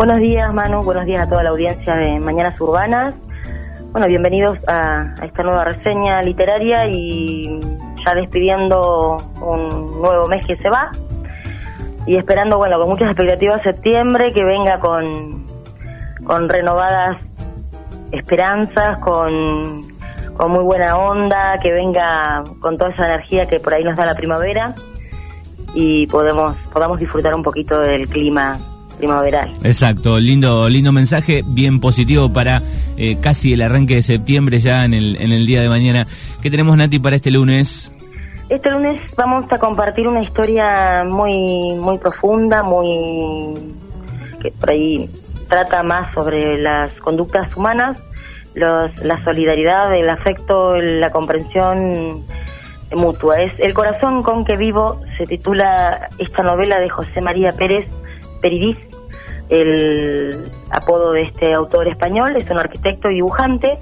Buenos días, Manu. Buenos días a toda la audiencia de Mañanas Urbanas. Bueno, bienvenidos a, esta nueva reseña literaria y ya despidiendo un nuevo mes que se va y esperando, bueno, con muchas expectativas septiembre, que venga con, con renovadas esperanzas, con, con muy buena onda, que venga con toda esa energía que por ahí nos da la primavera y podemos podamos disfrutar un poquito del clima primaveral. Exacto, lindo lindo mensaje, bien positivo para eh, casi el arranque de septiembre ya en el, en el día de mañana. ¿Qué tenemos, Nati, para este lunes? Este lunes vamos a compartir una historia muy muy profunda, muy que por ahí trata más sobre las conductas humanas, los, la solidaridad, el afecto, la comprensión mutua. Es El corazón con que vivo se titula esta novela de José María Pérez Peridís, el apodo de este autor español, es un arquitecto y dibujante,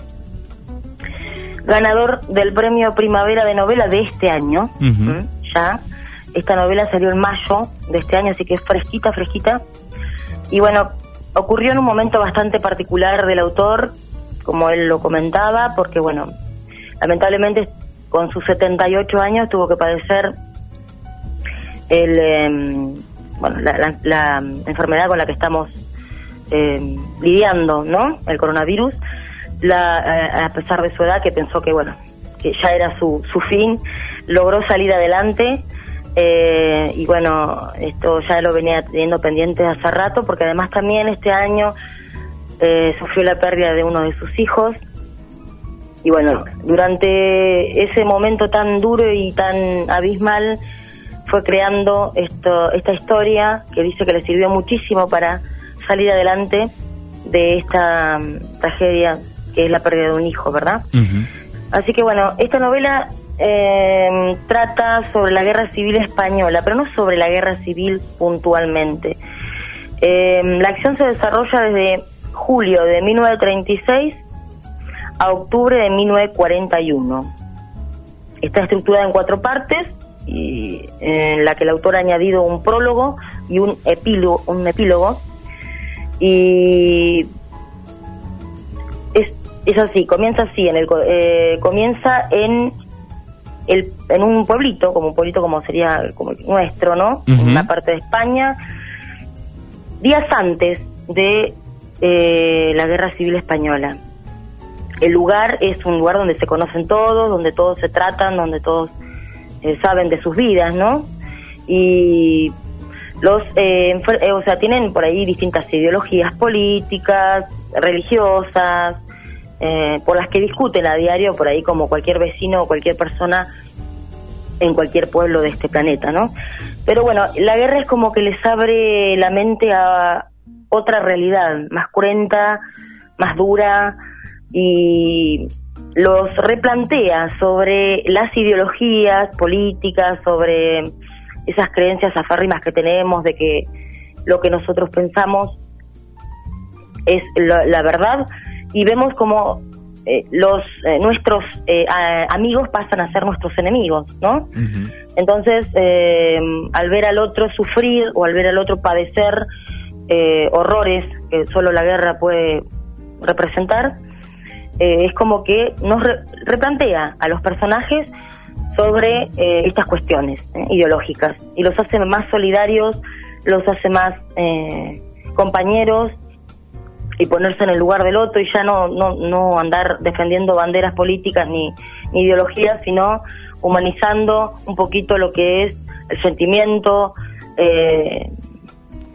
ganador del premio Primavera de Novela de este año, ya. Esta novela salió en mayo de este año, así que es fresquita, fresquita. Y bueno, ocurrió en un momento bastante particular del autor, como él lo comentaba, porque bueno, lamentablemente con sus 78 años tuvo que padecer el, em, bueno, la, enfermedad con la que estamos em, lidiando, ¿no? El coronavirus. La, eh, a pesar de su edad, que pensó que, bueno, que ya era su, su fin, logró salir adelante. Eh, y bueno, esto ya lo venía teniendo pendiente hace rato, porque además también este año eh, sufrió la pérdida de uno de sus hijos, y bueno, durante ese momento tan duro y tan abismal fue creando esto, esta historia que dice que le sirvió muchísimo para salir adelante de esta mm, tragedia que es la pérdida de un hijo, ¿verdad? Así que bueno, esta novela eh, trata sobre la guerra civil española, pero no sobre la guerra civil puntualmente. Eh, la acción se desarrolla desde julio de 1936 a octubre de 1941. Está estructurada en cuatro partes, y, en la que el autor ha añadido un prólogo y un epílogo, un epílogo. Y es, es así, comienza así, en el, eh, comienza en el, en un pueblito, como un pueblito como sería como nuestro, ¿no? En una parte de España, días antes de eh, la Guerra Civil Española. El lugar es un lugar donde se conocen todos, donde todos se tratan, donde todos eh, saben de sus vidas, ¿no? Y los, eh, eh, o sea, tienen por ahí distintas ideologías políticas, religiosas, por las que discuten a diario por ahí como cualquier vecino o cualquier persona en cualquier pueblo de este planeta, ¿no? Pero bueno, la guerra es como que les abre la mente a otra realidad, más cruenta, más dura, y los replantea sobre las ideologías políticas, sobre esas creencias afárrimas que tenemos de que lo que nosotros pensamos es la, verdad y vemos como eh, los eh, nuestros eh, amigos pasan a ser nuestros enemigos, ¿no? Entonces, al ver al otro sufrir o al ver al otro padecer horrores que solo la guerra puede representar, eh, es como que nos replantea a los personajes sobre eh, estas cuestiones eh, ideológicas y los hace más solidarios, los hace más compañeros y ponerse en el lugar del otro y ya no, no, no andar defendiendo banderas políticas ni, ni ideologías, sino humanizando un poquito lo que es el sentimiento, eh,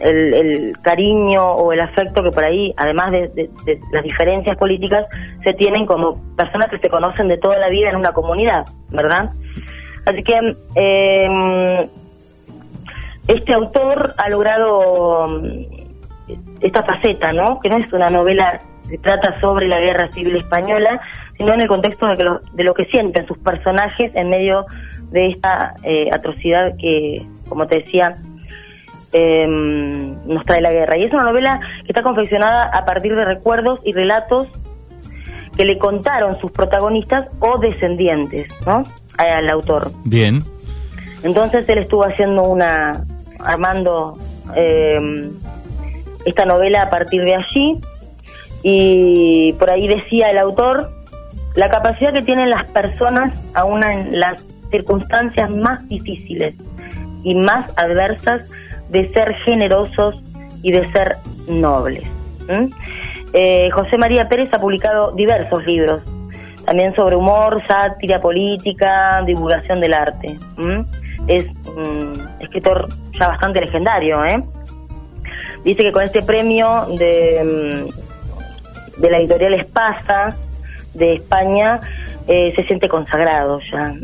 el, cariño o el afecto que por ahí, además de, las diferencias políticas, se tienen como personas que se conocen de toda la vida en una comunidad, ¿verdad? Así que em, este autor ha logrado esta faceta, ¿no? Que no es una novela que trata sobre la guerra civil española, sino en el contexto de, lo, de lo que sienten sus personajes en medio de esta eh, atrocidad que, como te decía, eh, nos trae la guerra. Y es una novela que está confeccionada a partir de recuerdos y relatos que le contaron sus protagonistas o descendientes, ¿no? Al autor. Bien. Entonces él estuvo haciendo una, armando, em, esta novela a partir de allí y por ahí decía el autor la capacidad que tienen las personas aún en las circunstancias más difíciles y más adversas de ser generosos y de ser nobles. Eh, José María Pérez ha publicado diversos libros, también sobre humor, sátira política, divulgación del arte. Es un escritor ya bastante legendario. ¿eh? Dice que con este premio de, mm, la editorial Espasa de España eh, se siente consagrado ya.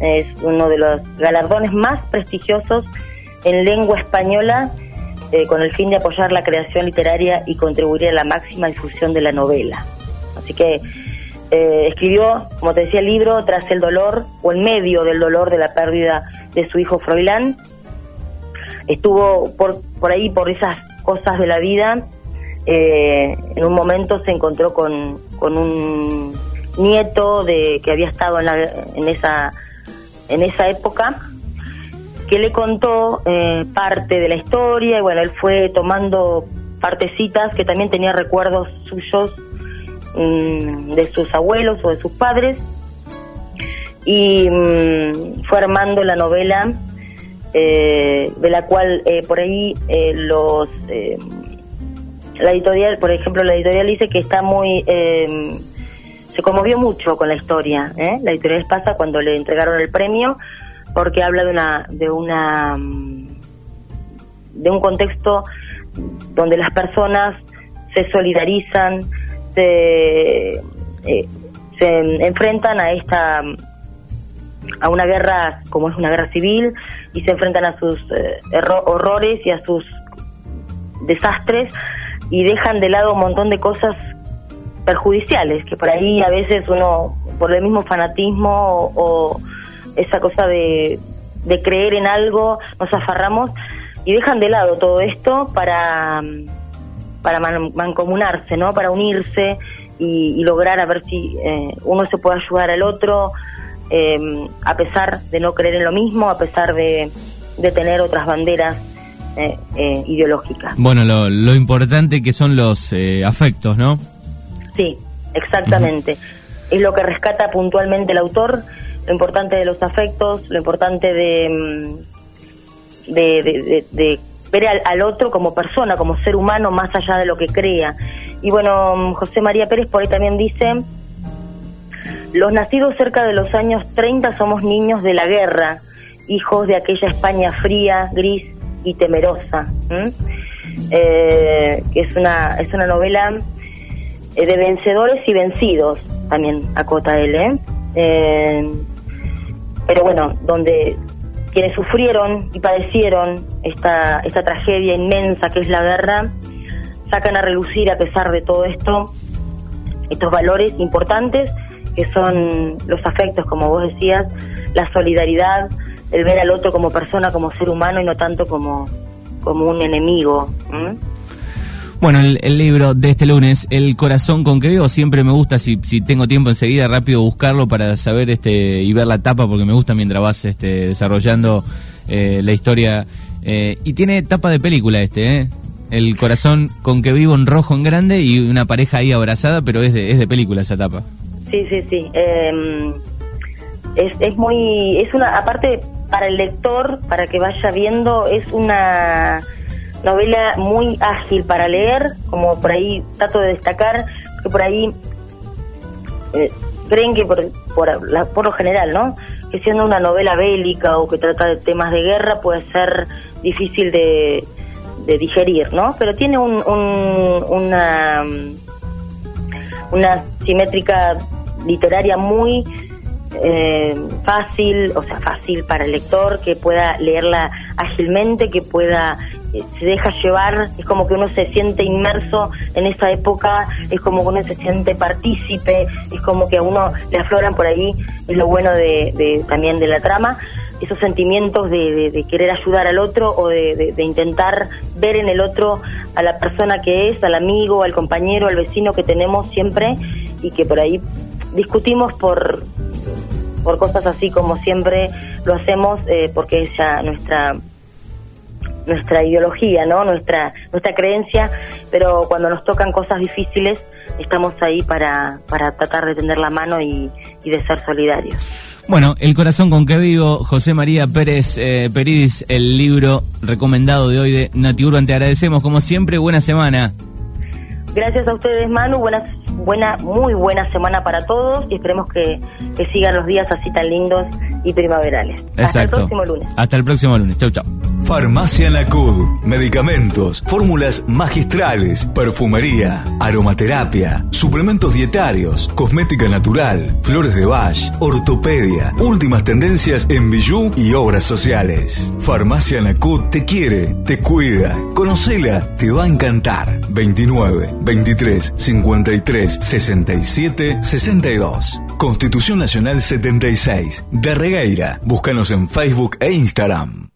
Es uno de los galardones más prestigiosos en lengua española eh, con el fin de apoyar la creación literaria y contribuir a la máxima difusión de la novela. Así que eh, escribió, como te decía, el libro tras el dolor o en medio del dolor de la pérdida de su hijo Froilán. Estuvo por, por ahí, por esas cosas de la vida. Eh, en un momento se encontró con, con un nieto de que había estado en, la, en esa en esa época que le contó eh, parte de la historia y bueno, él fue tomando partecitas que también tenía recuerdos suyos mm, de sus abuelos o de sus padres. Y mm, fue armando la novela eh, de la cual eh, por ahí los la editorial por ejemplo la editorial dice que está muy se conmovió mucho con la historia la editorial pasa cuando le entregaron el premio porque habla de una de una mm, de un contexto donde las personas se solidarizan, se, eh, se enfrentan a esta a una guerra como es una guerra civil y se enfrentan a sus eh, horrores y a sus desastres y dejan de lado un montón de cosas perjudiciales que por ahí a veces uno por el mismo fanatismo o esa cosa de, de creer en algo, nos afarramos y dejan de lado todo esto para, para mancomunarse, ¿no? Para unirse y, lograr a ver si eh, uno se puede ayudar al otro, eh, a pesar de no creer en lo mismo, a pesar de, de tener otras banderas eh, ideológicas. Bueno, lo, lo, importante que son los afectos, ¿no? Sí, exactamente. Es lo que rescata puntualmente el autor lo importante de los afectos, lo importante de, mm, ver al, otro como persona, como ser humano, más allá de lo que crea. Y bueno, mm, José María Pérez por ahí también dice, los nacidos cerca de los años 30 somos niños de la guerra, hijos de aquella España fría, gris y temerosa. Eh, que es una, es una novela eh, de vencedores y vencidos, también acota él, ¿eh? eh pero bueno, donde quienes sufrieron y padecieron esta, esta tragedia inmensa que es la guerra, sacan a relucir a pesar de todo esto, estos valores importantes que son los afectos, como vos decías, la solidaridad, el ver al otro como persona, como ser humano y no tanto como, como un enemigo. Bueno, el, libro de este lunes, El corazón con que veo, siempre me gusta, si, si tengo tiempo enseguida, rápido buscarlo para saber este y ver la tapa, porque me gusta mientras vas este, desarrollando eh, la historia. Eh, y tiene tapa de película este, ¿eh? El corazón con que vivo en rojo en grande y una pareja ahí abrazada, pero es de, es de película esa tapa. Sí, sí, sí. Em, es, es muy. Es una. Aparte, para el lector, para que vaya viendo, es una novela muy ágil para leer, como por ahí trato de destacar, que por ahí eh, creen que por, por, la, por lo general, ¿no? Que siendo una novela bélica o que trata de temas de guerra puede ser difícil de, digerir, ¿no? Pero tiene un, un, una, una simétrica literaria muy eh, fácil, o sea, fácil para el lector, que pueda leerla ágilmente, que pueda se deja llevar, es como que uno se siente inmerso en esa época, es como que uno se siente partícipe, es como que a uno le afloran por ahí, es lo bueno de, también de la trama, esos sentimientos de, querer ayudar al otro o de, intentar ver en el otro a la persona que es, al amigo, al compañero, al vecino que tenemos siempre y que por ahí discutimos por por cosas así como siempre lo hacemos eh, porque es ya nuestra nuestra ideología, ¿no? Nuestra, nuestra creencia, pero cuando nos tocan cosas difíciles, estamos ahí para, para tratar de tender la mano y, de ser solidarios. Bueno, El corazón con que vivo, José María Pérez eh, Peridis, el libro recomendado de hoy de Nati Urban. Te agradecemos, como siempre, buena semana. Gracias a ustedes, Manu. Buena, buena, muy buena semana para todos y esperemos que, que sigan los días así tan lindos y primaverales. Hasta el próximo lunes. Hasta el próximo lunes. Chau, chau. Farmacia Nacud. Medicamentos, fórmulas magistrales, perfumería, aromaterapia, suplementos dietarios, cosmética natural, flores de Bach, ortopedia, últimas tendencias en bijú y obras sociales. Farmacia Nacud te quiere, te cuida. Conocela, te va a encantar. 29 23 53 67 62. Constitución Nacional 76. De Búscanos en Facebook e Instagram.